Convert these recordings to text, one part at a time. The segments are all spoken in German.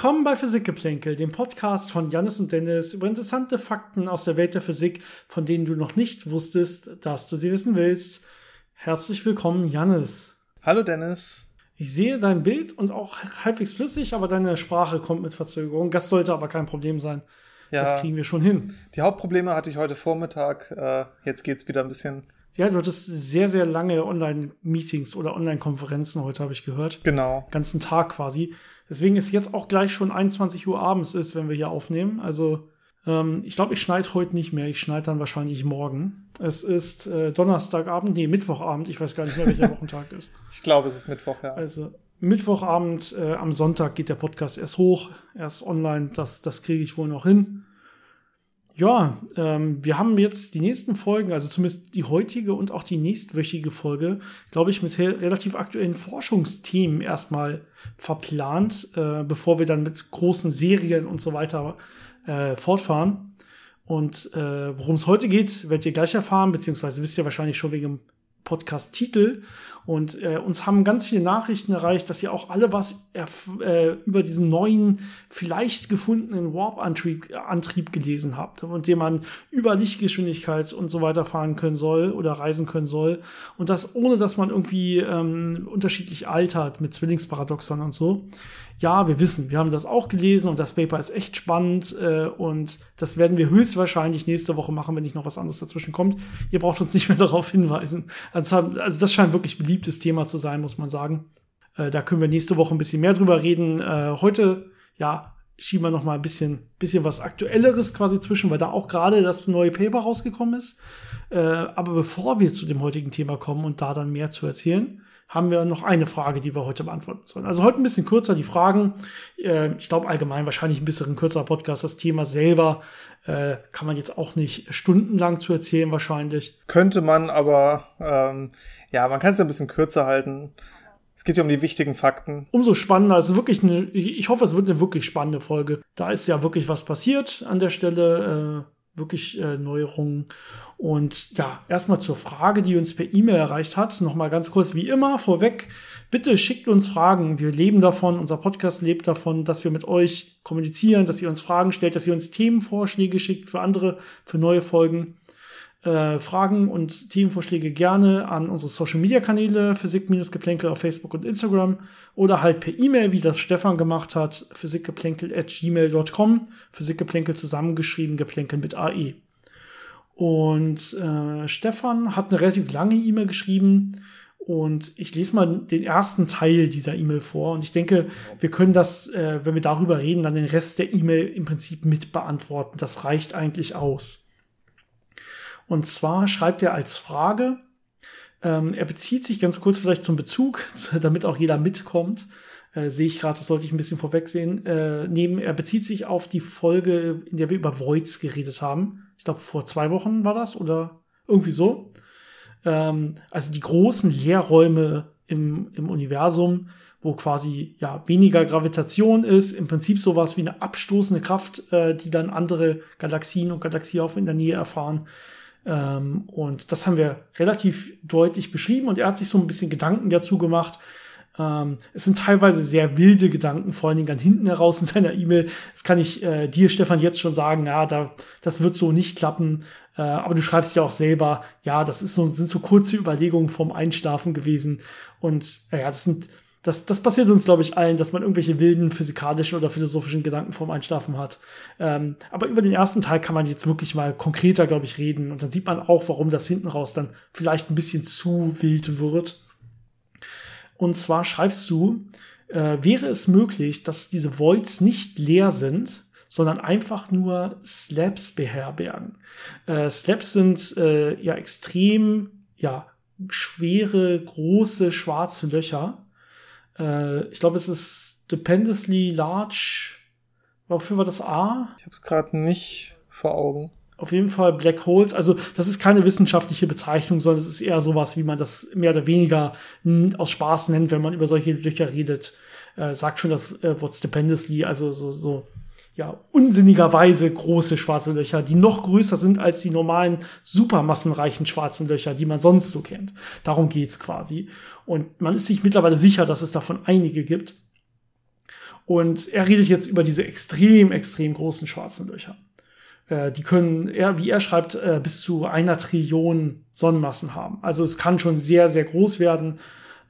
Willkommen bei Physikgeplänkel, dem Podcast von Janis und Dennis über interessante Fakten aus der Welt der Physik, von denen du noch nicht wusstest, dass du sie wissen willst. Herzlich willkommen, Janis. Hallo, Dennis. Ich sehe dein Bild und auch halbwegs flüssig, aber deine Sprache kommt mit Verzögerung. Das sollte aber kein Problem sein. Ja, das kriegen wir schon hin. Die Hauptprobleme hatte ich heute Vormittag. Äh, jetzt geht es wieder ein bisschen. Ja, du hattest sehr, sehr lange Online-Meetings oder Online-Konferenzen heute, habe ich gehört. Genau. Ganzen Tag quasi. Deswegen ist jetzt auch gleich schon 21 Uhr abends ist, wenn wir hier aufnehmen. Also ähm, ich glaube, ich schneide heute nicht mehr. Ich schneide dann wahrscheinlich morgen. Es ist äh, Donnerstagabend, nee, Mittwochabend. Ich weiß gar nicht mehr, welcher Wochentag ist. Ich glaube, es ist Mittwoch, ja. Also Mittwochabend, äh, am Sonntag geht der Podcast erst hoch, erst online. Das, das kriege ich wohl noch hin. Ja, ähm, wir haben jetzt die nächsten Folgen, also zumindest die heutige und auch die nächstwöchige Folge, glaube ich, mit relativ aktuellen Forschungsthemen erstmal verplant, äh, bevor wir dann mit großen Serien und so weiter äh, fortfahren. Und äh, worum es heute geht, werdet ihr gleich erfahren, beziehungsweise wisst ihr wahrscheinlich schon wegen dem Podcast-Titel. Und äh, uns haben ganz viele Nachrichten erreicht, dass ihr auch alle was äh, über diesen neuen, vielleicht gefundenen Warp-Antrieb Antrieb gelesen habt, und dem man über Lichtgeschwindigkeit und so weiter fahren können soll oder reisen können soll. Und das ohne, dass man irgendwie ähm, unterschiedlich altert mit Zwillingsparadoxon und so ja, wir wissen, wir haben das auch gelesen und das Paper ist echt spannend äh, und das werden wir höchstwahrscheinlich nächste Woche machen, wenn nicht noch was anderes dazwischen kommt. Ihr braucht uns nicht mehr darauf hinweisen. Also, also das scheint wirklich beliebtes Thema zu sein, muss man sagen. Äh, da können wir nächste Woche ein bisschen mehr drüber reden. Äh, heute, ja, schieben wir noch mal ein bisschen, bisschen was Aktuelleres quasi zwischen, weil da auch gerade das neue Paper rausgekommen ist. Äh, aber bevor wir zu dem heutigen Thema kommen und da dann mehr zu erzählen, haben wir noch eine Frage, die wir heute beantworten sollen. Also heute ein bisschen kürzer die Fragen. Äh, ich glaube allgemein wahrscheinlich ein bisschen kürzerer Podcast. Das Thema selber äh, kann man jetzt auch nicht stundenlang zu erzählen wahrscheinlich. Könnte man, aber ähm, ja, man kann es ja ein bisschen kürzer halten. Es geht ja um die wichtigen Fakten. Umso spannender. Es ist wirklich eine, ich hoffe, es wird eine wirklich spannende Folge. Da ist ja wirklich was passiert an der Stelle. Äh, wirklich äh, Neuerungen. Und ja, erstmal zur Frage, die uns per E-Mail erreicht hat. Nochmal ganz kurz, wie immer, vorweg, bitte schickt uns Fragen. Wir leben davon, unser Podcast lebt davon, dass wir mit euch kommunizieren, dass ihr uns Fragen stellt, dass ihr uns Themenvorschläge schickt für andere, für neue Folgen. Äh, Fragen und Themenvorschläge gerne an unsere Social Media Kanäle, Physik-Geplänkel auf Facebook und Instagram oder halt per E-Mail, wie das Stefan gemacht hat, physikgeplänkel at gmail.com, Physikgeplänkel zusammengeschrieben, Geplänkel mit AE. Und äh, Stefan hat eine relativ lange E-Mail geschrieben und ich lese mal den ersten Teil dieser E-Mail vor. Und ich denke, wir können das, äh, wenn wir darüber reden, dann den Rest der E-Mail im Prinzip mit beantworten. Das reicht eigentlich aus. Und zwar schreibt er als Frage, ähm, er bezieht sich ganz kurz vielleicht zum Bezug, damit auch jeder mitkommt. Äh, sehe ich gerade, das sollte ich ein bisschen vorwegsehen. Äh, neben, er bezieht sich auf die Folge, in der wir über Voids geredet haben ich glaube, vor zwei Wochen war das oder irgendwie so. Ähm, also die großen Leerräume im, im Universum, wo quasi ja weniger Gravitation ist, im Prinzip sowas wie eine abstoßende Kraft, äh, die dann andere Galaxien und Galaxiehaufen in der Nähe erfahren. Ähm, und das haben wir relativ deutlich beschrieben und er hat sich so ein bisschen Gedanken dazu gemacht, ähm, es sind teilweise sehr wilde Gedanken, vor allen Dingen dann hinten heraus in seiner E-Mail. Das kann ich äh, dir, Stefan, jetzt schon sagen, ja, da, das wird so nicht klappen. Äh, aber du schreibst ja auch selber, ja, das ist so, sind so kurze Überlegungen vom Einschlafen gewesen. Und äh, ja, das sind, das, das passiert uns, glaube ich, allen, dass man irgendwelche wilden physikalischen oder philosophischen Gedanken vorm Einschlafen hat. Ähm, aber über den ersten Teil kann man jetzt wirklich mal konkreter, glaube ich, reden. Und dann sieht man auch, warum das hinten raus dann vielleicht ein bisschen zu wild wird. Und zwar schreibst du, äh, wäre es möglich, dass diese Voids nicht leer sind, sondern einfach nur Slabs beherbergen. Äh, Slabs sind äh, ja extrem, ja, schwere, große, schwarze Löcher. Äh, ich glaube, es ist Dependency Large. Wofür war das A? Ich habe es gerade nicht vor Augen auf jeden Fall Black Holes. Also das ist keine wissenschaftliche Bezeichnung, sondern es ist eher sowas, wie man das mehr oder weniger aus Spaß nennt, wenn man über solche Löcher redet. Äh, sagt schon das äh, Wort Stupendously, also so, so ja, unsinnigerweise große schwarze Löcher, die noch größer sind als die normalen supermassenreichen schwarzen Löcher, die man sonst so kennt. Darum geht's quasi. Und man ist sich mittlerweile sicher, dass es davon einige gibt. Und er redet jetzt über diese extrem, extrem großen schwarzen Löcher. Äh, die können, er, wie er schreibt, äh, bis zu einer Trillion Sonnenmassen haben. Also es kann schon sehr, sehr groß werden.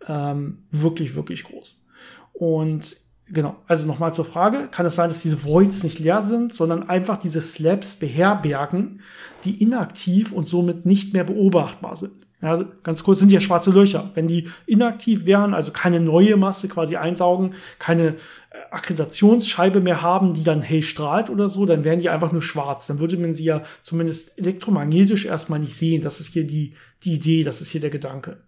Ähm, wirklich, wirklich groß. Und genau, also nochmal zur Frage, kann es sein, dass diese Voids nicht leer sind, sondern einfach diese Slabs beherbergen, die inaktiv und somit nicht mehr beobachtbar sind. Ja, ganz kurz sind ja schwarze Löcher. Wenn die inaktiv wären, also keine neue Masse quasi einsaugen, keine Akkreditationsscheibe mehr haben, die dann hell strahlt oder so, dann wären die einfach nur schwarz. Dann würde man sie ja zumindest elektromagnetisch erstmal nicht sehen. Das ist hier die, die Idee, das ist hier der Gedanke.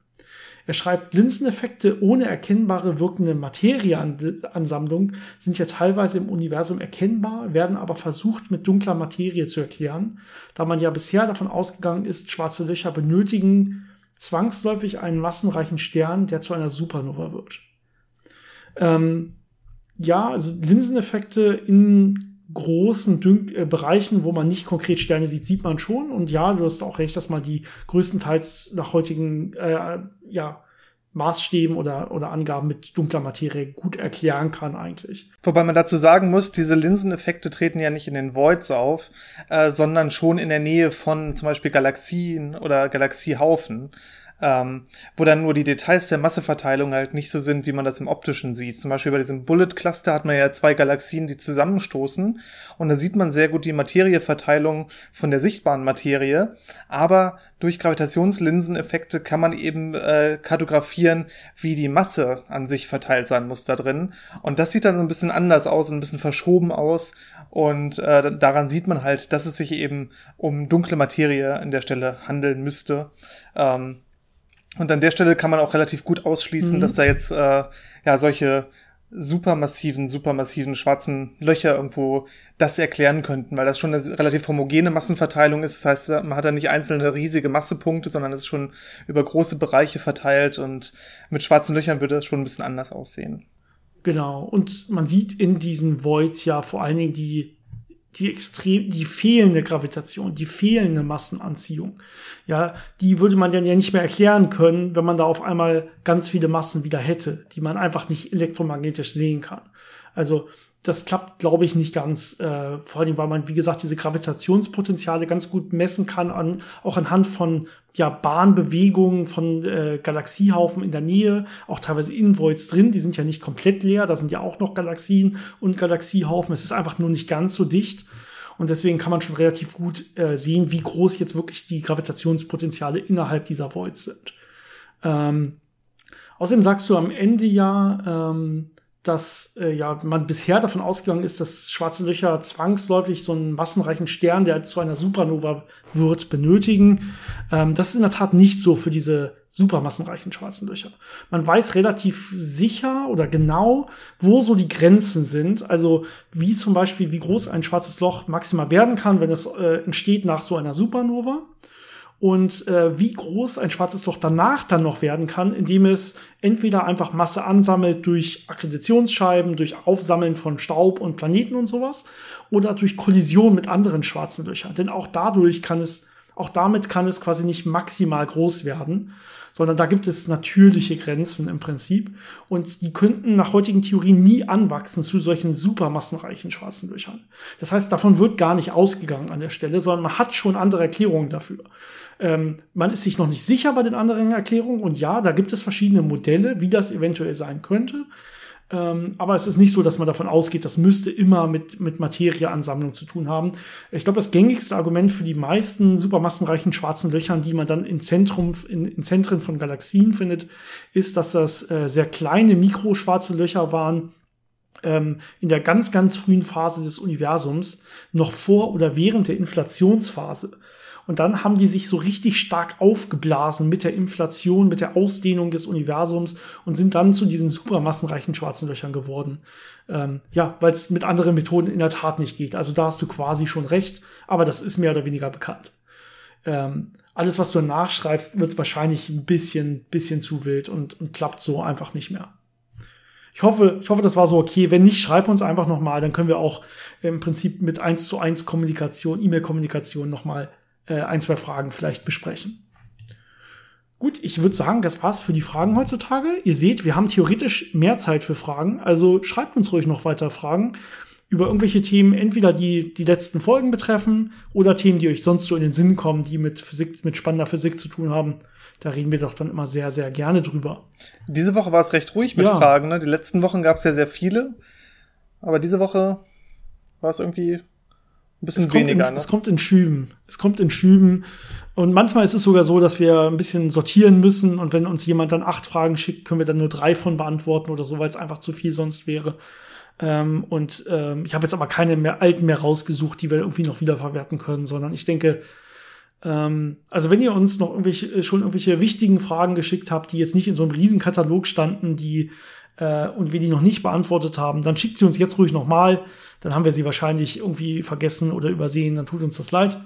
Er schreibt, Linseneffekte ohne erkennbare wirkende Materieansammlung sind ja teilweise im Universum erkennbar, werden aber versucht mit dunkler Materie zu erklären, da man ja bisher davon ausgegangen ist, schwarze Löcher benötigen zwangsläufig einen massenreichen Stern, der zu einer Supernova wird. Ähm, ja, also Linseneffekte in großen Dün äh, Bereichen, wo man nicht konkret Sterne sieht, sieht man schon. Und ja, du hast auch recht, dass man die größtenteils nach heutigen äh, ja, Maßstäben oder, oder Angaben mit dunkler Materie gut erklären kann eigentlich. Wobei man dazu sagen muss, diese Linseneffekte treten ja nicht in den Voids auf, äh, sondern schon in der Nähe von zum Beispiel Galaxien oder Galaxiehaufen ähm, wo dann nur die Details der Masseverteilung halt nicht so sind, wie man das im optischen sieht. Zum Beispiel bei diesem Bullet Cluster hat man ja zwei Galaxien, die zusammenstoßen und da sieht man sehr gut die Materieverteilung von der sichtbaren Materie, aber durch Gravitationslinseneffekte kann man eben äh, kartografieren, wie die Masse an sich verteilt sein muss da drin und das sieht dann so ein bisschen anders aus, ein bisschen verschoben aus und äh, daran sieht man halt, dass es sich eben um dunkle Materie an der Stelle handeln müsste. Ähm, und an der Stelle kann man auch relativ gut ausschließen, mhm. dass da jetzt äh, ja solche supermassiven, supermassiven schwarzen Löcher irgendwo das erklären könnten, weil das schon eine relativ homogene Massenverteilung ist. Das heißt, man hat da nicht einzelne riesige Massepunkte, sondern es ist schon über große Bereiche verteilt und mit schwarzen Löchern würde das schon ein bisschen anders aussehen. Genau. Und man sieht in diesen Voids ja vor allen Dingen die die extrem, die fehlende Gravitation, die fehlende Massenanziehung. Ja, die würde man dann ja nicht mehr erklären können, wenn man da auf einmal ganz viele Massen wieder hätte, die man einfach nicht elektromagnetisch sehen kann. Also das klappt, glaube ich, nicht ganz. Äh, vor allem, weil man, wie gesagt, diese Gravitationspotenziale ganz gut messen kann, an, auch anhand von ja, Bahnbewegungen von äh, Galaxiehaufen in der Nähe, auch teilweise in Voids drin. Die sind ja nicht komplett leer, da sind ja auch noch Galaxien und Galaxiehaufen. Es ist einfach nur nicht ganz so dicht. Und deswegen kann man schon relativ gut äh, sehen, wie groß jetzt wirklich die Gravitationspotenziale innerhalb dieser Voids sind. Ähm, außerdem sagst du am Ende ja, ähm, dass äh, ja man bisher davon ausgegangen ist, dass schwarze Löcher zwangsläufig so einen massenreichen Stern, der zu einer Supernova wird, benötigen. Ähm, das ist in der Tat nicht so für diese supermassenreichen schwarzen Löcher. Man weiß relativ sicher oder genau, wo so die Grenzen sind. Also wie zum Beispiel, wie groß ein schwarzes Loch maximal werden kann, wenn es äh, entsteht nach so einer Supernova und äh, wie groß ein schwarzes Loch danach dann noch werden kann, indem es entweder einfach Masse ansammelt durch Akkreditationsscheiben, durch Aufsammeln von Staub und Planeten und sowas, oder durch Kollision mit anderen schwarzen Löchern. Denn auch dadurch kann es, auch damit kann es quasi nicht maximal groß werden sondern da gibt es natürliche Grenzen im Prinzip. Und die könnten nach heutigen Theorien nie anwachsen zu solchen supermassenreichen schwarzen Löchern. Das heißt, davon wird gar nicht ausgegangen an der Stelle, sondern man hat schon andere Erklärungen dafür. Ähm, man ist sich noch nicht sicher bei den anderen Erklärungen und ja, da gibt es verschiedene Modelle, wie das eventuell sein könnte. Ähm, aber es ist nicht so, dass man davon ausgeht, das müsste immer mit, mit Materieansammlung zu tun haben. Ich glaube, das gängigste Argument für die meisten supermassenreichen schwarzen Löchern, die man dann in, Zentrum, in, in Zentren von Galaxien findet, ist, dass das äh, sehr kleine mikroschwarze Löcher waren, ähm, in der ganz, ganz frühen Phase des Universums, noch vor oder während der Inflationsphase. Und dann haben die sich so richtig stark aufgeblasen mit der Inflation, mit der Ausdehnung des Universums und sind dann zu diesen supermassenreichen schwarzen Löchern geworden. Ähm, ja, weil es mit anderen Methoden in der Tat nicht geht. Also da hast du quasi schon recht, aber das ist mehr oder weniger bekannt. Ähm, alles, was du nachschreibst, wird wahrscheinlich ein bisschen, bisschen zu wild und, und klappt so einfach nicht mehr. Ich hoffe, ich hoffe, das war so okay. Wenn nicht, schreib uns einfach nochmal, dann können wir auch im Prinzip mit 1 zu 1 Kommunikation, E-Mail-Kommunikation nochmal äh, ein, zwei Fragen vielleicht besprechen. Gut, ich würde sagen, das war's für die Fragen heutzutage. Ihr seht, wir haben theoretisch mehr Zeit für Fragen, also schreibt uns ruhig noch weiter Fragen über irgendwelche Themen, entweder die die letzten Folgen betreffen oder Themen, die euch sonst so in den Sinn kommen, die mit Physik, mit spannender Physik zu tun haben. Da reden wir doch dann immer sehr, sehr gerne drüber. Diese Woche war es recht ruhig mit ja. Fragen. Ne? Die letzten Wochen gab es ja sehr viele, aber diese Woche war es irgendwie ein bisschen es weniger. In, ne? Es kommt in Schüben. Es kommt in Schüben. Und manchmal ist es sogar so, dass wir ein bisschen sortieren müssen. Und wenn uns jemand dann acht Fragen schickt, können wir dann nur drei von beantworten oder so, weil es einfach zu viel sonst wäre. Ähm, und ähm, ich habe jetzt aber keine mehr alten mehr rausgesucht, die wir irgendwie noch wiederverwerten können, sondern ich denke, ähm, also wenn ihr uns noch irgendwelche, schon irgendwelche wichtigen Fragen geschickt habt, die jetzt nicht in so einem Riesenkatalog standen, die äh, und wir die noch nicht beantwortet haben, dann schickt sie uns jetzt ruhig nochmal. Dann haben wir sie wahrscheinlich irgendwie vergessen oder übersehen, dann tut uns das leid.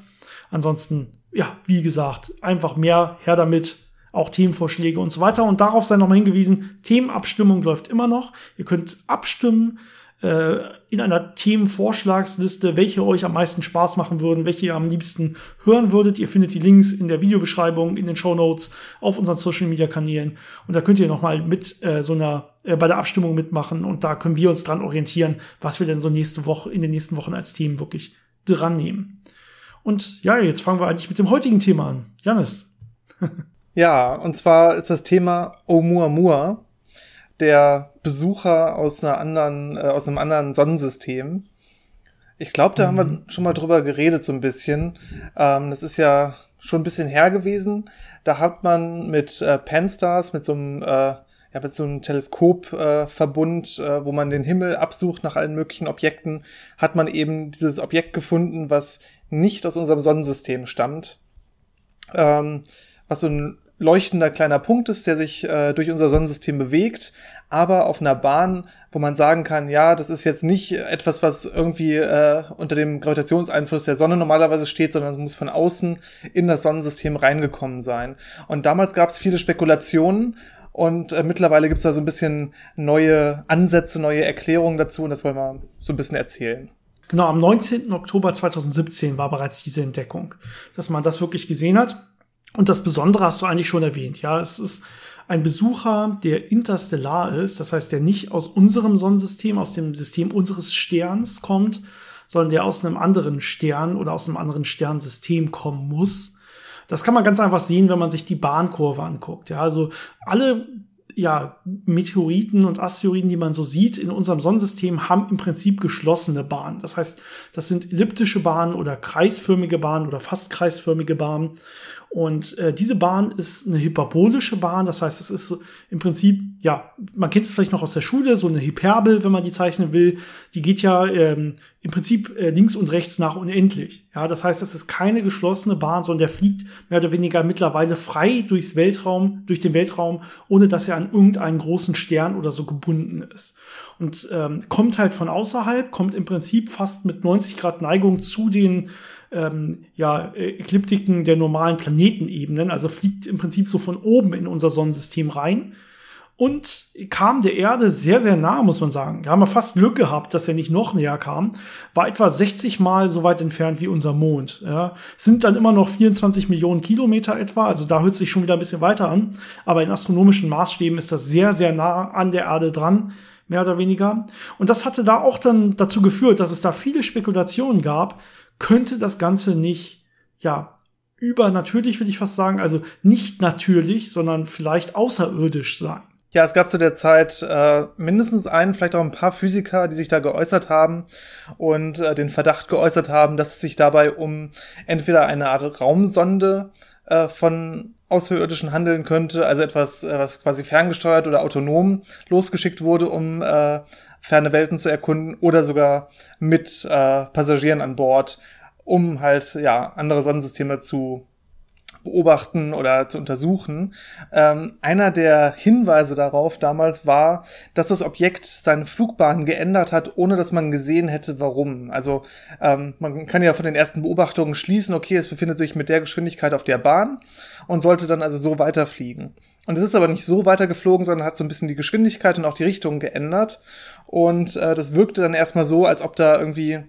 Ansonsten, ja, wie gesagt, einfach mehr her damit auch Themenvorschläge und so weiter. Und darauf sei nochmal hingewiesen, Themenabstimmung läuft immer noch. Ihr könnt abstimmen äh, in einer Themenvorschlagsliste, welche euch am meisten Spaß machen würden, welche ihr am liebsten hören würdet. Ihr findet die Links in der Videobeschreibung, in den Show Notes, auf unseren Social Media Kanälen. Und da könnt ihr nochmal mit äh, so einer, äh, bei der Abstimmung mitmachen. Und da können wir uns dran orientieren, was wir denn so nächste Woche, in den nächsten Wochen als Themen wirklich dran nehmen. Und ja, jetzt fangen wir eigentlich mit dem heutigen Thema an. Janis. ja, und zwar ist das Thema Oumuamua der Besucher aus einer anderen, äh, aus einem anderen Sonnensystem. Ich glaube, da mhm. haben wir mhm. schon mal drüber geredet, so ein bisschen. Ähm, das ist ja schon ein bisschen her gewesen. Da hat man mit äh, Panstars, mit so einem, äh, ja, mit so einem Teleskopverbund, äh, äh, wo man den Himmel absucht nach allen möglichen Objekten, hat man eben dieses Objekt gefunden, was nicht aus unserem Sonnensystem stammt. Ähm, was so ein leuchtender kleiner Punkt ist, der sich äh, durch unser Sonnensystem bewegt, aber auf einer Bahn, wo man sagen kann, ja, das ist jetzt nicht etwas, was irgendwie äh, unter dem Gravitationseinfluss der Sonne normalerweise steht, sondern es muss von außen in das Sonnensystem reingekommen sein. Und damals gab es viele Spekulationen und äh, mittlerweile gibt es da so ein bisschen neue Ansätze, neue Erklärungen dazu und das wollen wir so ein bisschen erzählen. Genau, am 19. Oktober 2017 war bereits diese Entdeckung, dass man das wirklich gesehen hat. Und das Besondere hast du eigentlich schon erwähnt. Ja, es ist ein Besucher, der interstellar ist, das heißt, der nicht aus unserem Sonnensystem, aus dem System unseres Sterns kommt, sondern der aus einem anderen Stern oder aus einem anderen Sternsystem kommen muss. Das kann man ganz einfach sehen, wenn man sich die Bahnkurve anguckt. Ja, also alle ja, Meteoriten und Asteroiden, die man so sieht in unserem Sonnensystem, haben im Prinzip geschlossene Bahnen. Das heißt, das sind elliptische Bahnen oder kreisförmige Bahnen oder fast kreisförmige Bahnen. Und äh, diese Bahn ist eine hyperbolische Bahn, das heißt, es ist im Prinzip, ja, man kennt es vielleicht noch aus der Schule, so eine Hyperbel, wenn man die zeichnen will. Die geht ja ähm, im Prinzip äh, links und rechts nach unendlich. Ja, das heißt, es ist keine geschlossene Bahn, sondern der fliegt mehr oder weniger mittlerweile frei durchs Weltraum, durch den Weltraum, ohne dass er an irgendeinen großen Stern oder so gebunden ist. Und ähm, kommt halt von außerhalb, kommt im Prinzip fast mit 90 Grad Neigung zu den ähm, ja, Ekliptiken der normalen Planetenebenen, also fliegt im Prinzip so von oben in unser Sonnensystem rein und kam der Erde sehr, sehr nah, muss man sagen. Da haben wir fast Glück gehabt, dass er nicht noch näher kam. War etwa 60 Mal so weit entfernt wie unser Mond. Ja. Sind dann immer noch 24 Millionen Kilometer etwa, also da hört sich schon wieder ein bisschen weiter an. Aber in astronomischen Maßstäben ist das sehr, sehr nah an der Erde dran mehr oder weniger. Und das hatte da auch dann dazu geführt, dass es da viele Spekulationen gab, könnte das Ganze nicht, ja, übernatürlich, will ich fast sagen, also nicht natürlich, sondern vielleicht außerirdisch sein. Ja, es gab zu der Zeit äh, mindestens einen, vielleicht auch ein paar Physiker, die sich da geäußert haben und äh, den Verdacht geäußert haben, dass es sich dabei um entweder eine Art Raumsonde äh, von Außerirdischen handeln könnte, also etwas, äh, was quasi ferngesteuert oder autonom losgeschickt wurde, um äh, ferne Welten zu erkunden oder sogar mit äh, Passagieren an Bord, um halt ja andere Sonnensysteme zu beobachten oder zu untersuchen. Ähm, einer der Hinweise darauf damals war, dass das Objekt seine Flugbahn geändert hat, ohne dass man gesehen hätte, warum. Also ähm, man kann ja von den ersten Beobachtungen schließen, okay, es befindet sich mit der Geschwindigkeit auf der Bahn und sollte dann also so weiterfliegen. Und es ist aber nicht so weitergeflogen, sondern hat so ein bisschen die Geschwindigkeit und auch die Richtung geändert. Und äh, das wirkte dann erstmal so, als ob da irgendwie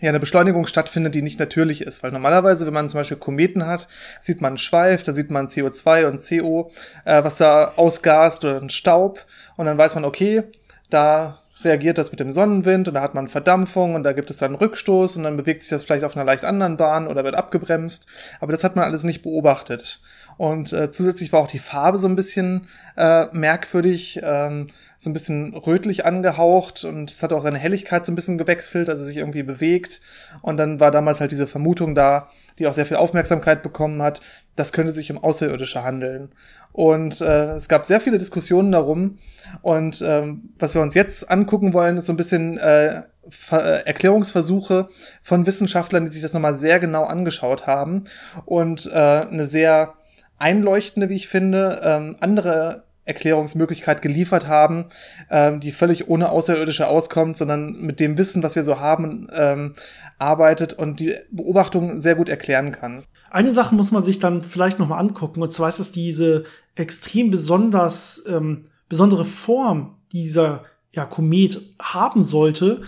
ja eine Beschleunigung stattfindet, die nicht natürlich ist. Weil normalerweise, wenn man zum Beispiel Kometen hat, sieht man einen Schweif, da sieht man CO2 und CO, äh, was da ausgast oder einen Staub. Und dann weiß man, okay, da reagiert das mit dem Sonnenwind und da hat man Verdampfung und da gibt es dann einen Rückstoß und dann bewegt sich das vielleicht auf einer leicht anderen Bahn oder wird abgebremst. Aber das hat man alles nicht beobachtet. Und äh, zusätzlich war auch die Farbe so ein bisschen äh, merkwürdig, ähm, so ein bisschen rötlich angehaucht und es hat auch seine Helligkeit so ein bisschen gewechselt, also sich irgendwie bewegt. Und dann war damals halt diese Vermutung da, die auch sehr viel Aufmerksamkeit bekommen hat, das könnte sich um Außerirdische handeln. Und äh, es gab sehr viele Diskussionen darum. Und ähm, was wir uns jetzt angucken wollen, ist so ein bisschen äh, Ver äh, Erklärungsversuche von Wissenschaftlern, die sich das nochmal sehr genau angeschaut haben und äh, eine sehr einleuchtende, wie ich finde, ähm, andere Erklärungsmöglichkeit geliefert haben, ähm, die völlig ohne Außerirdische auskommt, sondern mit dem Wissen, was wir so haben, ähm, arbeitet und die Beobachtung sehr gut erklären kann. Eine Sache muss man sich dann vielleicht noch mal angucken, und zwar ist es diese extrem besonders ähm, besondere Form, die dieser ja, Komet haben sollte.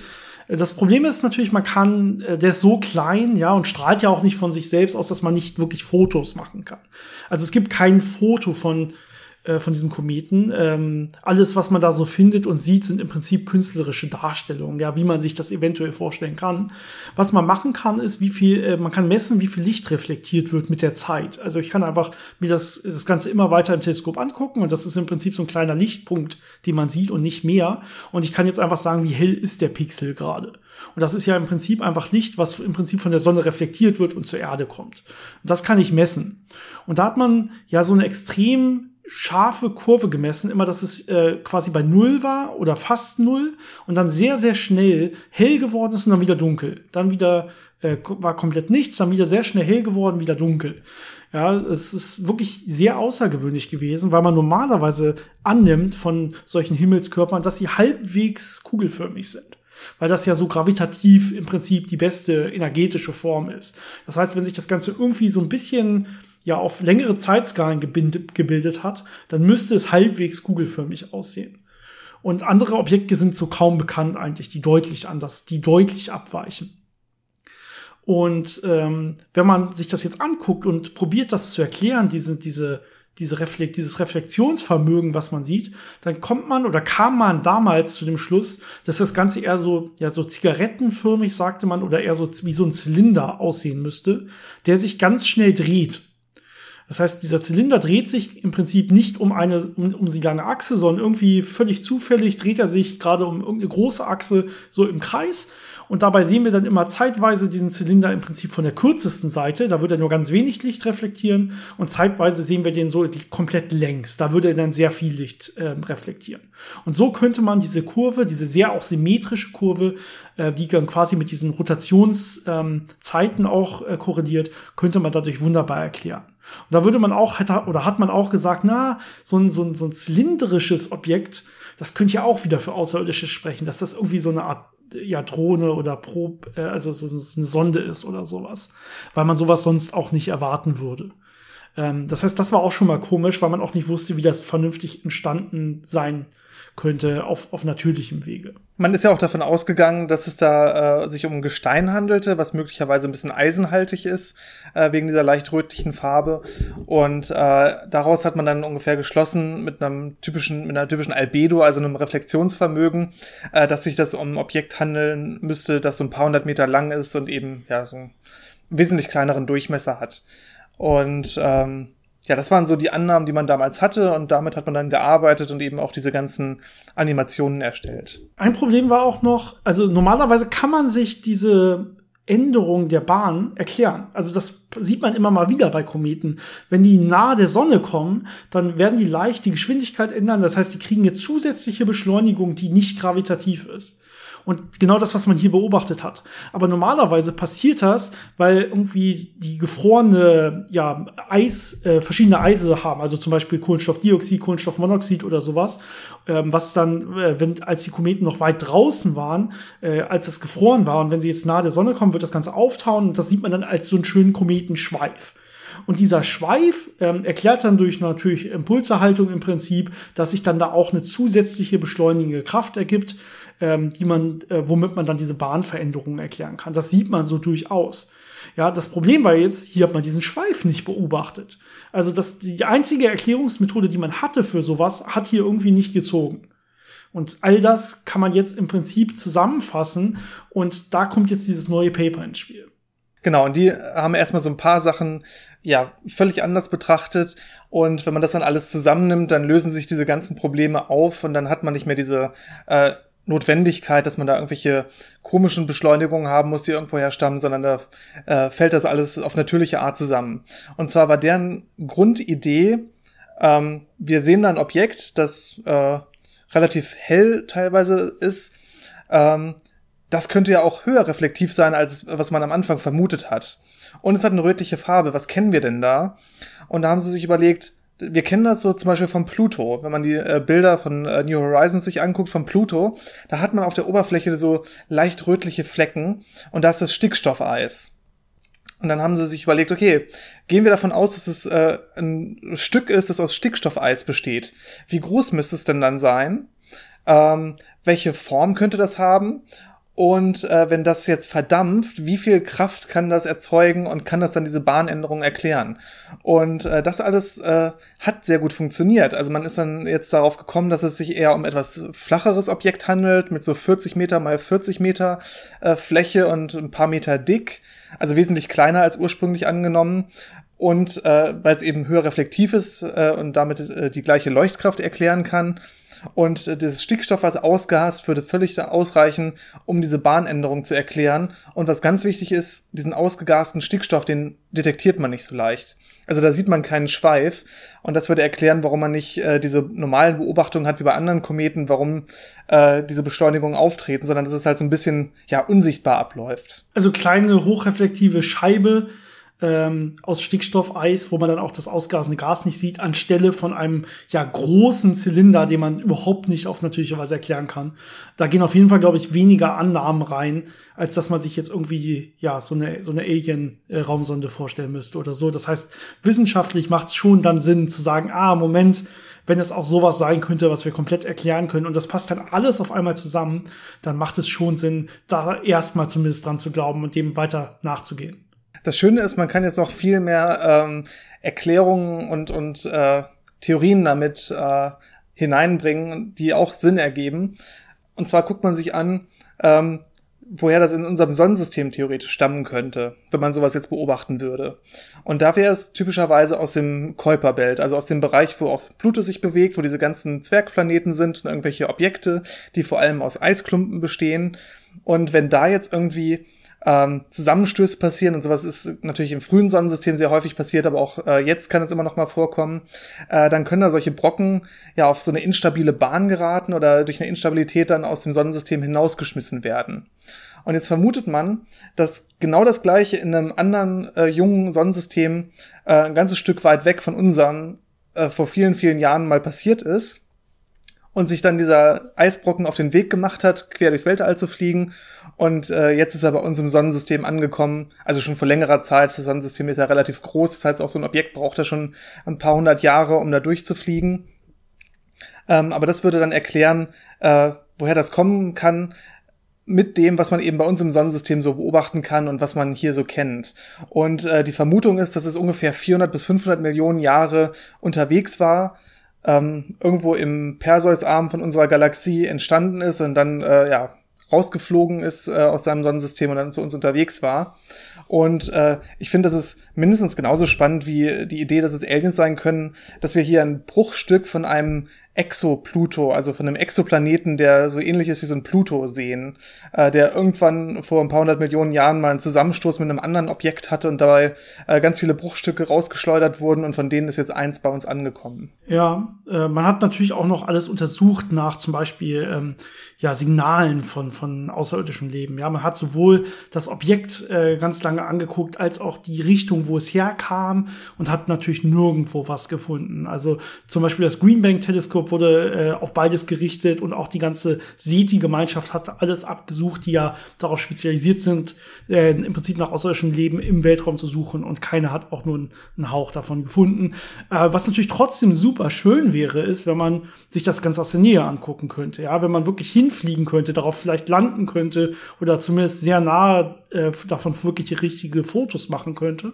Das Problem ist natürlich, man kann, äh, der ist so klein, ja, und strahlt ja auch nicht von sich selbst aus, dass man nicht wirklich Fotos machen kann. Also es gibt kein Foto von äh, von diesem Kometen. Ähm, alles, was man da so findet und sieht, sind im Prinzip künstlerische Darstellungen, ja, wie man sich das eventuell vorstellen kann. Was man machen kann, ist, wie viel, äh, man kann messen, wie viel Licht reflektiert wird mit der Zeit. Also ich kann einfach mir das, das Ganze immer weiter im Teleskop angucken und das ist im Prinzip so ein kleiner Lichtpunkt, den man sieht und nicht mehr. Und ich kann jetzt einfach sagen, wie hell ist der Pixel gerade. Und das ist ja im Prinzip einfach Licht, was im Prinzip von der Sonne reflektiert wird und zur Erde kommt. Und das kann ich messen. Und da hat man ja so eine extrem scharfe Kurve gemessen, immer dass es äh, quasi bei Null war oder fast Null und dann sehr, sehr schnell hell geworden ist und dann wieder dunkel. Dann wieder äh, war komplett nichts, dann wieder sehr schnell hell geworden, wieder dunkel. Ja, es ist wirklich sehr außergewöhnlich gewesen, weil man normalerweise annimmt von solchen Himmelskörpern, dass sie halbwegs kugelförmig sind. Weil das ja so gravitativ im Prinzip die beste energetische Form ist. Das heißt, wenn sich das Ganze irgendwie so ein bisschen ja auf längere Zeitskalen gebildet hat, dann müsste es halbwegs kugelförmig aussehen. Und andere Objekte sind so kaum bekannt eigentlich, die deutlich anders, die deutlich abweichen. Und ähm, wenn man sich das jetzt anguckt und probiert, das zu erklären, diese, diese, diese Reflekt, dieses Reflexionsvermögen, was man sieht, dann kommt man oder kam man damals zu dem Schluss, dass das Ganze eher so, ja, so zigarettenförmig, sagte man, oder eher so wie so ein Zylinder aussehen müsste, der sich ganz schnell dreht. Das heißt, dieser Zylinder dreht sich im Prinzip nicht um eine, um, um die lange Achse, sondern irgendwie völlig zufällig dreht er sich gerade um irgendeine große Achse so im Kreis. Und dabei sehen wir dann immer zeitweise diesen Zylinder im Prinzip von der kürzesten Seite. Da würde er nur ganz wenig Licht reflektieren. Und zeitweise sehen wir den so komplett längs. Da würde er dann sehr viel Licht äh, reflektieren. Und so könnte man diese Kurve, diese sehr auch symmetrische Kurve, äh, die dann quasi mit diesen Rotationszeiten ähm, auch äh, korreliert, könnte man dadurch wunderbar erklären. Und da würde man auch, oder hat man auch gesagt, na, so ein, so ein, so ein zylindrisches Objekt, das könnte ja auch wieder für Außerirdische sprechen, dass das irgendwie so eine Art ja, Drohne oder Prob, äh, also so, eine Sonde ist oder sowas. Weil man sowas sonst auch nicht erwarten würde. Ähm, das heißt, das war auch schon mal komisch, weil man auch nicht wusste, wie das vernünftig entstanden sein könnte auf, auf natürlichem Wege. Man ist ja auch davon ausgegangen, dass es da äh, sich um Gestein handelte, was möglicherweise ein bisschen eisenhaltig ist, äh, wegen dieser leicht rötlichen Farbe. Und äh, daraus hat man dann ungefähr geschlossen mit einem typischen, mit einer typischen Albedo, also einem Reflexionsvermögen, äh, dass sich das um ein Objekt handeln müsste, das so ein paar hundert Meter lang ist und eben ja so einen wesentlich kleineren Durchmesser hat. Und ähm, ja, das waren so die Annahmen, die man damals hatte und damit hat man dann gearbeitet und eben auch diese ganzen Animationen erstellt. Ein Problem war auch noch, also normalerweise kann man sich diese Änderung der Bahn erklären. Also das sieht man immer mal wieder bei Kometen. Wenn die nahe der Sonne kommen, dann werden die leicht die Geschwindigkeit ändern. Das heißt, die kriegen eine zusätzliche Beschleunigung, die nicht gravitativ ist. Und genau das, was man hier beobachtet hat. Aber normalerweise passiert das, weil irgendwie die gefrorene, ja, Eis, äh, verschiedene Eise haben, also zum Beispiel Kohlenstoffdioxid, Kohlenstoffmonoxid oder sowas, ähm, was dann, äh, wenn, als die Kometen noch weit draußen waren, äh, als es gefroren war und wenn sie jetzt nahe der Sonne kommen, wird das Ganze auftauen und das sieht man dann als so einen schönen Kometenschweif. Und dieser Schweif ähm, erklärt dann durch natürlich Impulserhaltung im Prinzip, dass sich dann da auch eine zusätzliche beschleunigende Kraft ergibt, ähm, die man, äh, womit man dann diese Bahnveränderungen erklären kann. Das sieht man so durchaus. Ja, das Problem war jetzt, hier hat man diesen Schweif nicht beobachtet. Also das, die einzige Erklärungsmethode, die man hatte für sowas, hat hier irgendwie nicht gezogen. Und all das kann man jetzt im Prinzip zusammenfassen und da kommt jetzt dieses neue Paper ins Spiel. Genau, und die haben erstmal so ein paar Sachen ja völlig anders betrachtet und wenn man das dann alles zusammennimmt, dann lösen sich diese ganzen Probleme auf und dann hat man nicht mehr diese äh, Notwendigkeit, dass man da irgendwelche komischen Beschleunigungen haben muss, die irgendwoher stammen, sondern da äh, fällt das alles auf natürliche Art zusammen. Und zwar war deren Grundidee, ähm, wir sehen da ein Objekt, das äh, relativ hell teilweise ist. Ähm, das könnte ja auch höher reflektiv sein, als was man am Anfang vermutet hat. Und es hat eine rötliche Farbe. Was kennen wir denn da? Und da haben sie sich überlegt, wir kennen das so zum Beispiel von Pluto. Wenn man die äh, Bilder von äh, New Horizons sich anguckt von Pluto, da hat man auf der Oberfläche so leicht rötliche Flecken und da ist das Stickstoffeis. Und dann haben sie sich überlegt, okay, gehen wir davon aus, dass es äh, ein Stück ist, das aus Stickstoffeis besteht. Wie groß müsste es denn dann sein? Ähm, welche Form könnte das haben? Und äh, wenn das jetzt verdampft, wie viel Kraft kann das erzeugen und kann das dann diese Bahnänderung erklären? Und äh, das alles äh, hat sehr gut funktioniert. Also man ist dann jetzt darauf gekommen, dass es sich eher um etwas flacheres Objekt handelt, mit so 40 Meter mal 40 Meter äh, Fläche und ein paar Meter dick. Also wesentlich kleiner als ursprünglich angenommen. Und äh, weil es eben höher reflektiv ist äh, und damit äh, die gleiche Leuchtkraft erklären kann, und äh, das Stickstoff, was ausgehast, würde völlig ausreichen, um diese Bahnänderung zu erklären. Und was ganz wichtig ist, diesen ausgegasten Stickstoff, den detektiert man nicht so leicht. Also da sieht man keinen Schweif. Und das würde erklären, warum man nicht äh, diese normalen Beobachtungen hat wie bei anderen Kometen, warum äh, diese Beschleunigungen auftreten, sondern dass es halt so ein bisschen ja unsichtbar abläuft. Also kleine hochreflektive Scheibe, ähm, aus Stickstoffeis, wo man dann auch das ausgasende Gas nicht sieht, anstelle von einem ja großen Zylinder, den man überhaupt nicht auf natürliche Weise erklären kann. Da gehen auf jeden Fall, glaube ich, weniger Annahmen rein, als dass man sich jetzt irgendwie ja so eine so eine Alien-Raumsonde vorstellen müsste oder so. Das heißt, wissenschaftlich macht es schon dann Sinn zu sagen, ah Moment, wenn es auch sowas sein könnte, was wir komplett erklären können und das passt dann alles auf einmal zusammen, dann macht es schon Sinn, da erstmal zumindest dran zu glauben und dem weiter nachzugehen. Das Schöne ist, man kann jetzt noch viel mehr ähm, Erklärungen und, und äh, Theorien damit äh, hineinbringen, die auch Sinn ergeben. Und zwar guckt man sich an, ähm, woher das in unserem Sonnensystem theoretisch stammen könnte, wenn man sowas jetzt beobachten würde. Und da wäre es typischerweise aus dem Kuiperbelt, also aus dem Bereich, wo auch Pluto sich bewegt, wo diese ganzen Zwergplaneten sind und irgendwelche Objekte, die vor allem aus Eisklumpen bestehen. Und wenn da jetzt irgendwie ähm, Zusammenstöße passieren und sowas ist natürlich im frühen Sonnensystem sehr häufig passiert, aber auch äh, jetzt kann es immer noch mal vorkommen, äh, dann können da solche Brocken ja auf so eine instabile Bahn geraten oder durch eine Instabilität dann aus dem Sonnensystem hinausgeschmissen werden. Und jetzt vermutet man, dass genau das gleiche in einem anderen äh, jungen Sonnensystem äh, ein ganzes Stück weit weg von unserem äh, vor vielen, vielen Jahren mal passiert ist und sich dann dieser Eisbrocken auf den Weg gemacht hat, quer durchs Weltall zu fliegen. Und äh, jetzt ist er bei uns im Sonnensystem angekommen, also schon vor längerer Zeit. Das Sonnensystem ist ja relativ groß, das heißt auch so ein Objekt braucht ja schon ein paar hundert Jahre, um da durchzufliegen. Ähm, aber das würde dann erklären, äh, woher das kommen kann mit dem, was man eben bei uns im Sonnensystem so beobachten kann und was man hier so kennt. Und äh, die Vermutung ist, dass es ungefähr 400 bis 500 Millionen Jahre unterwegs war ähm, irgendwo im Perseusarm von unserer Galaxie entstanden ist und dann äh, ja rausgeflogen ist äh, aus seinem Sonnensystem und dann zu uns unterwegs war. Und äh, ich finde, das ist mindestens genauso spannend wie die Idee, dass es Aliens sein können, dass wir hier ein Bruchstück von einem Exopluto, also von einem Exoplaneten, der so ähnlich ist wie so ein Pluto sehen, äh, der irgendwann vor ein paar hundert Millionen Jahren mal einen Zusammenstoß mit einem anderen Objekt hatte und dabei äh, ganz viele Bruchstücke rausgeschleudert wurden und von denen ist jetzt eins bei uns angekommen. Ja, äh, man hat natürlich auch noch alles untersucht nach zum Beispiel ähm, ja, Signalen von, von außerirdischem Leben. Ja, man hat sowohl das Objekt äh, ganz lange angeguckt, als auch die Richtung, wo es herkam und hat natürlich nirgendwo was gefunden. Also zum Beispiel das Green Bank Teleskop Teleskop wurde äh, auf beides gerichtet und auch die ganze SETI-Gemeinschaft hat alles abgesucht, die ja darauf spezialisiert sind, äh, im Prinzip nach außerirdischem Leben im Weltraum zu suchen und keiner hat auch nur einen Hauch davon gefunden. Äh, was natürlich trotzdem super schön wäre, ist, wenn man sich das ganz aus der Nähe angucken könnte. Ja, wenn man wirklich hinfliegen könnte, darauf vielleicht landen könnte oder zumindest sehr nahe äh, davon wirklich richtige Fotos machen könnte.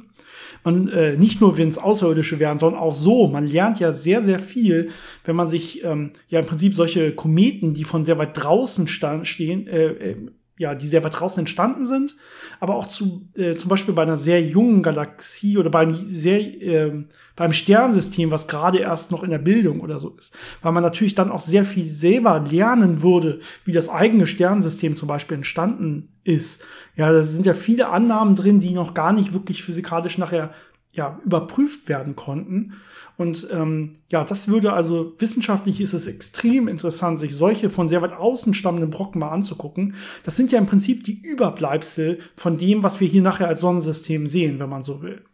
Man äh, nicht nur, wenn es Außerirdische wären, sondern auch so. Man lernt ja sehr, sehr viel, wenn man sich ähm, ja im Prinzip solche Kometen, die von sehr weit draußen stehen, äh, äh, ja, die sehr weit draußen entstanden sind, aber auch zu, äh, zum Beispiel bei einer sehr jungen Galaxie oder beim sehr, äh, beim Sternsystem, was gerade erst noch in der Bildung oder so ist, weil man natürlich dann auch sehr viel selber lernen würde, wie das eigene Sternsystem zum Beispiel entstanden ist. Ja, da sind ja viele Annahmen drin, die noch gar nicht wirklich physikalisch nachher ja, überprüft werden konnten. Und ähm, ja, das würde also wissenschaftlich ist es extrem interessant, sich solche von sehr weit außen stammenden Brocken mal anzugucken. Das sind ja im Prinzip die Überbleibsel von dem, was wir hier nachher als Sonnensystem sehen, wenn man so will.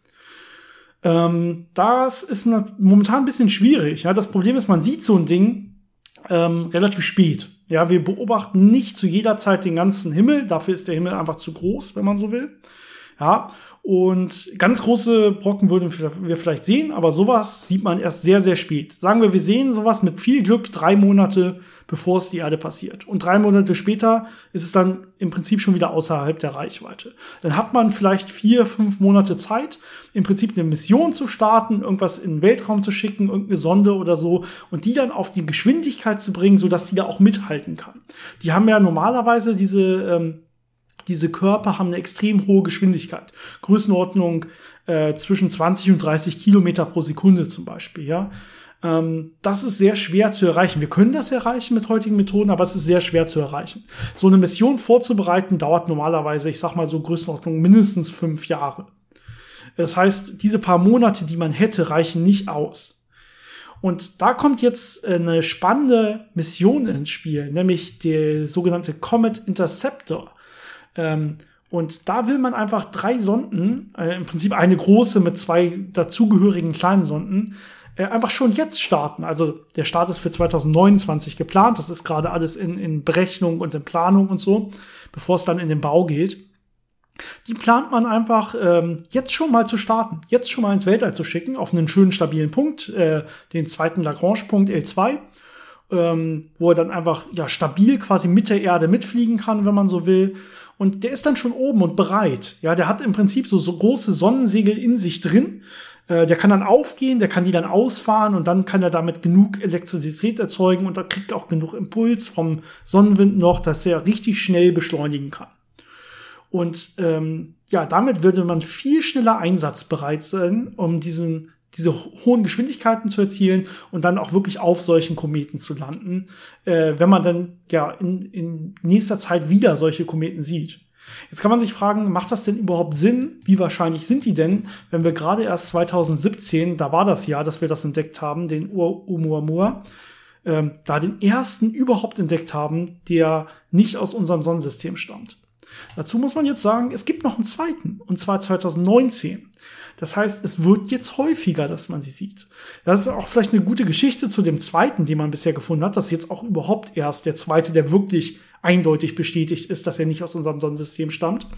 Ähm, das ist momentan ein bisschen schwierig. Ja, das Problem ist, man sieht so ein Ding ähm, relativ spät. Ja, wir beobachten nicht zu jeder Zeit den ganzen Himmel. Dafür ist der Himmel einfach zu groß, wenn man so will. Ja, und ganz große Brocken würden wir vielleicht sehen, aber sowas sieht man erst sehr, sehr spät. Sagen wir, wir sehen sowas mit viel Glück drei Monate, bevor es die Erde passiert. Und drei Monate später ist es dann im Prinzip schon wieder außerhalb der Reichweite. Dann hat man vielleicht vier, fünf Monate Zeit, im Prinzip eine Mission zu starten, irgendwas in den Weltraum zu schicken, irgendeine Sonde oder so, und die dann auf die Geschwindigkeit zu bringen, sodass sie da auch mithalten kann. Die haben ja normalerweise diese ähm, diese Körper haben eine extrem hohe Geschwindigkeit. Größenordnung äh, zwischen 20 und 30 Kilometer pro Sekunde zum Beispiel, ja. Ähm, das ist sehr schwer zu erreichen. Wir können das erreichen mit heutigen Methoden, aber es ist sehr schwer zu erreichen. So eine Mission vorzubereiten dauert normalerweise, ich sag mal so Größenordnung mindestens fünf Jahre. Das heißt, diese paar Monate, die man hätte, reichen nicht aus. Und da kommt jetzt eine spannende Mission ins Spiel, nämlich der sogenannte Comet Interceptor. Ähm, und da will man einfach drei Sonden, äh, im Prinzip eine große mit zwei dazugehörigen kleinen Sonden, äh, einfach schon jetzt starten. Also der Start ist für 2029 geplant. Das ist gerade alles in, in Berechnung und in Planung und so, bevor es dann in den Bau geht. Die plant man einfach ähm, jetzt schon mal zu starten, jetzt schon mal ins Weltall zu schicken, auf einen schönen stabilen Punkt, äh, den zweiten Lagrange-Punkt L2, ähm, wo er dann einfach ja stabil quasi mit der Erde mitfliegen kann, wenn man so will. Und der ist dann schon oben und bereit. Ja, der hat im Prinzip so, so große Sonnensegel in sich drin. Äh, der kann dann aufgehen, der kann die dann ausfahren und dann kann er damit genug Elektrizität erzeugen und da kriegt er auch genug Impuls vom Sonnenwind noch, dass er richtig schnell beschleunigen kann. Und ähm, ja, damit würde man viel schneller einsatzbereit sein, um diesen diese hohen Geschwindigkeiten zu erzielen und dann auch wirklich auf solchen Kometen zu landen, äh, wenn man dann ja in, in nächster Zeit wieder solche Kometen sieht. Jetzt kann man sich fragen, macht das denn überhaupt Sinn? Wie wahrscheinlich sind die denn, wenn wir gerade erst 2017, da war das Jahr, dass wir das entdeckt haben, den Oumuamua, ähm, da den ersten überhaupt entdeckt haben, der nicht aus unserem Sonnensystem stammt. Dazu muss man jetzt sagen, es gibt noch einen zweiten, und zwar 2019. Das heißt, es wird jetzt häufiger, dass man sie sieht. Das ist auch vielleicht eine gute Geschichte zu dem zweiten, den man bisher gefunden hat. Das ist jetzt auch überhaupt erst der zweite, der wirklich eindeutig bestätigt ist, dass er nicht aus unserem Sonnensystem stammt.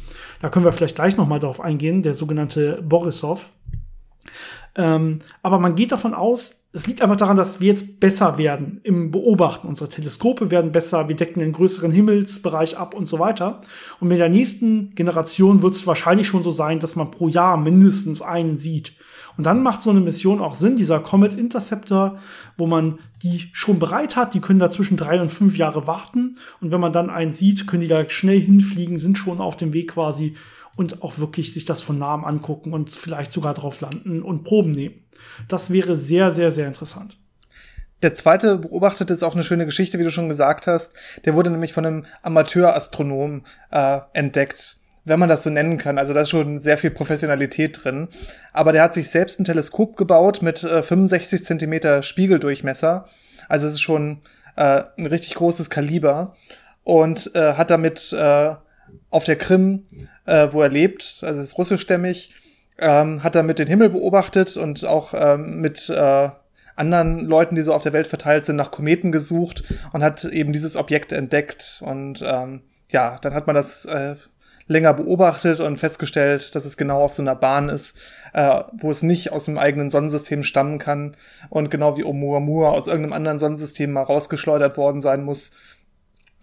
Da können wir vielleicht gleich nochmal darauf eingehen, der sogenannte Borisov. Ähm, aber man geht davon aus, es liegt einfach daran, dass wir jetzt besser werden im Beobachten. Unsere Teleskope werden besser, wir decken einen größeren Himmelsbereich ab und so weiter. Und mit der nächsten Generation wird es wahrscheinlich schon so sein, dass man pro Jahr mindestens einen sieht. Und dann macht so eine Mission auch Sinn, dieser Comet Interceptor, wo man die schon bereit hat, die können da zwischen drei und fünf Jahre warten. Und wenn man dann einen sieht, können die da schnell hinfliegen, sind schon auf dem Weg quasi und auch wirklich sich das von nahem angucken und vielleicht sogar drauf landen und Proben nehmen. Das wäre sehr, sehr, sehr interessant. Der zweite beobachtete ist auch eine schöne Geschichte, wie du schon gesagt hast. Der wurde nämlich von einem Amateurastronom äh, entdeckt, wenn man das so nennen kann. Also da ist schon sehr viel Professionalität drin. Aber der hat sich selbst ein Teleskop gebaut mit äh, 65 Zentimeter Spiegeldurchmesser. Also es ist schon äh, ein richtig großes Kaliber und äh, hat damit äh, auf der Krim, äh, wo er lebt, also ist russischstämmig, ähm, hat damit den Himmel beobachtet und auch ähm, mit äh, anderen Leuten, die so auf der Welt verteilt sind, nach Kometen gesucht und hat eben dieses Objekt entdeckt. Und ähm, ja, dann hat man das äh, länger beobachtet und festgestellt, dass es genau auf so einer Bahn ist, äh, wo es nicht aus dem eigenen Sonnensystem stammen kann und genau wie Oumuamua aus irgendeinem anderen Sonnensystem mal rausgeschleudert worden sein muss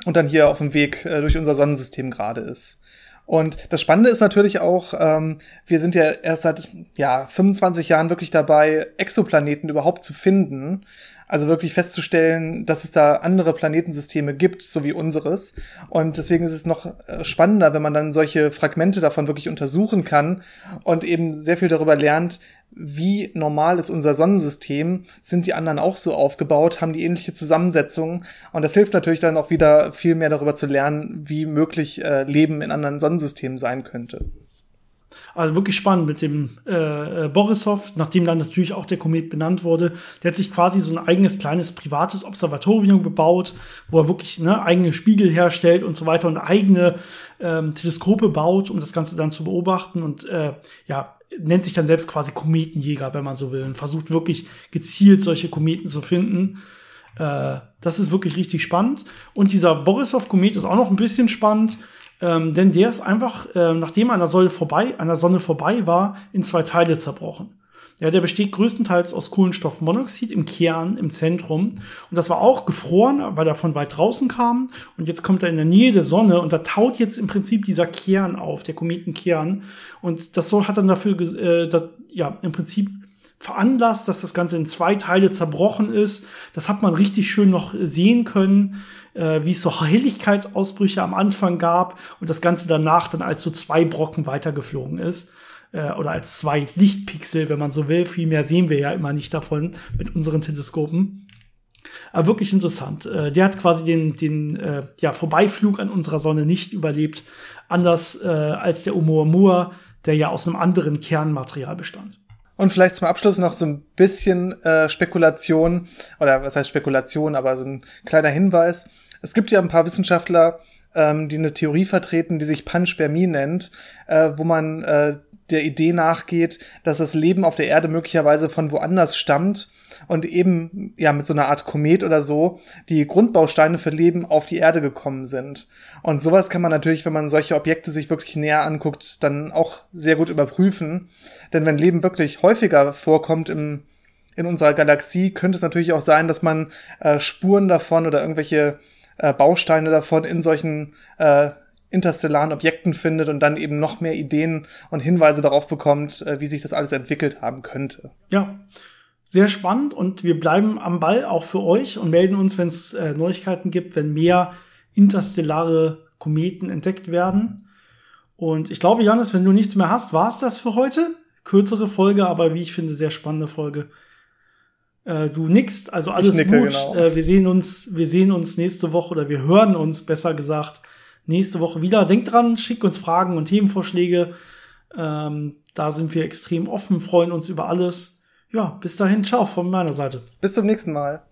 und dann hier auf dem Weg äh, durch unser Sonnensystem gerade ist. Und das Spannende ist natürlich auch, ähm, wir sind ja erst seit ja 25 Jahren wirklich dabei, Exoplaneten überhaupt zu finden. Also wirklich festzustellen, dass es da andere Planetensysteme gibt, so wie unseres. Und deswegen ist es noch äh, spannender, wenn man dann solche Fragmente davon wirklich untersuchen kann und eben sehr viel darüber lernt, wie normal ist unser Sonnensystem, sind die anderen auch so aufgebaut, haben die ähnliche Zusammensetzung und das hilft natürlich dann auch wieder viel mehr darüber zu lernen, wie möglich äh, Leben in anderen Sonnensystemen sein könnte. Also wirklich spannend mit dem äh, äh, Borisov, nachdem dann natürlich auch der Komet benannt wurde. Der hat sich quasi so ein eigenes kleines privates Observatorium gebaut, wo er wirklich ne, eigene Spiegel herstellt und so weiter und eigene ähm, Teleskope baut, um das Ganze dann zu beobachten. Und äh, ja, nennt sich dann selbst quasi Kometenjäger, wenn man so will, und versucht wirklich gezielt solche Kometen zu finden. Äh, das ist wirklich richtig spannend. Und dieser Borisov-Komet ist auch noch ein bisschen spannend ähm, denn der ist einfach, äh, nachdem er an der Sonne vorbei, an der Sonne vorbei war, in zwei Teile zerbrochen. Ja, der besteht größtenteils aus Kohlenstoffmonoxid im Kern, im Zentrum. Und das war auch gefroren, weil er von weit draußen kam. Und jetzt kommt er in der Nähe der Sonne und da taut jetzt im Prinzip dieser Kern auf, der Kometenkern. Und das soll, hat dann dafür, äh, da, ja, im Prinzip veranlasst, dass das Ganze in zwei Teile zerbrochen ist. Das hat man richtig schön noch sehen können äh, wie es so Helligkeitsausbrüche am Anfang gab und das Ganze danach dann als so zwei Brocken weitergeflogen ist. Äh, oder als zwei Lichtpixel, wenn man so will. Viel mehr sehen wir ja immer nicht davon mit unseren Teleskopen. Aber wirklich interessant. Äh, der hat quasi den, den äh, ja, Vorbeiflug an unserer Sonne nicht überlebt. Anders als der Oumuamua, der ja aus einem anderen Kernmaterial bestand. Und vielleicht zum Abschluss noch so ein bisschen äh, Spekulation, oder was heißt Spekulation, aber so ein kleiner Hinweis. Es gibt ja ein paar Wissenschaftler, ähm, die eine Theorie vertreten, die sich Panspermie nennt, äh, wo man äh, der Idee nachgeht, dass das Leben auf der Erde möglicherweise von woanders stammt und eben ja mit so einer Art Komet oder so die Grundbausteine für Leben auf die Erde gekommen sind. Und sowas kann man natürlich, wenn man solche Objekte sich wirklich näher anguckt, dann auch sehr gut überprüfen. Denn wenn Leben wirklich häufiger vorkommt im in unserer Galaxie könnte es natürlich auch sein, dass man äh, Spuren davon oder irgendwelche äh, Bausteine davon in solchen äh, interstellaren Objekten findet und dann eben noch mehr Ideen und Hinweise darauf bekommt, äh, wie sich das alles entwickelt haben könnte. Ja, sehr spannend und wir bleiben am Ball auch für euch und melden uns, wenn es äh, Neuigkeiten gibt, wenn mehr interstellare Kometen entdeckt werden. Und ich glaube, Janis, wenn du nichts mehr hast, war es das für heute. Kürzere Folge, aber wie ich finde, sehr spannende Folge. Äh, du nickst, also alles nicke, gut. Genau. Äh, wir sehen uns, wir sehen uns nächste Woche oder wir hören uns, besser gesagt, nächste Woche wieder. Denkt dran, schickt uns Fragen und Themenvorschläge. Ähm, da sind wir extrem offen, freuen uns über alles. Ja, bis dahin, ciao von meiner Seite. Bis zum nächsten Mal.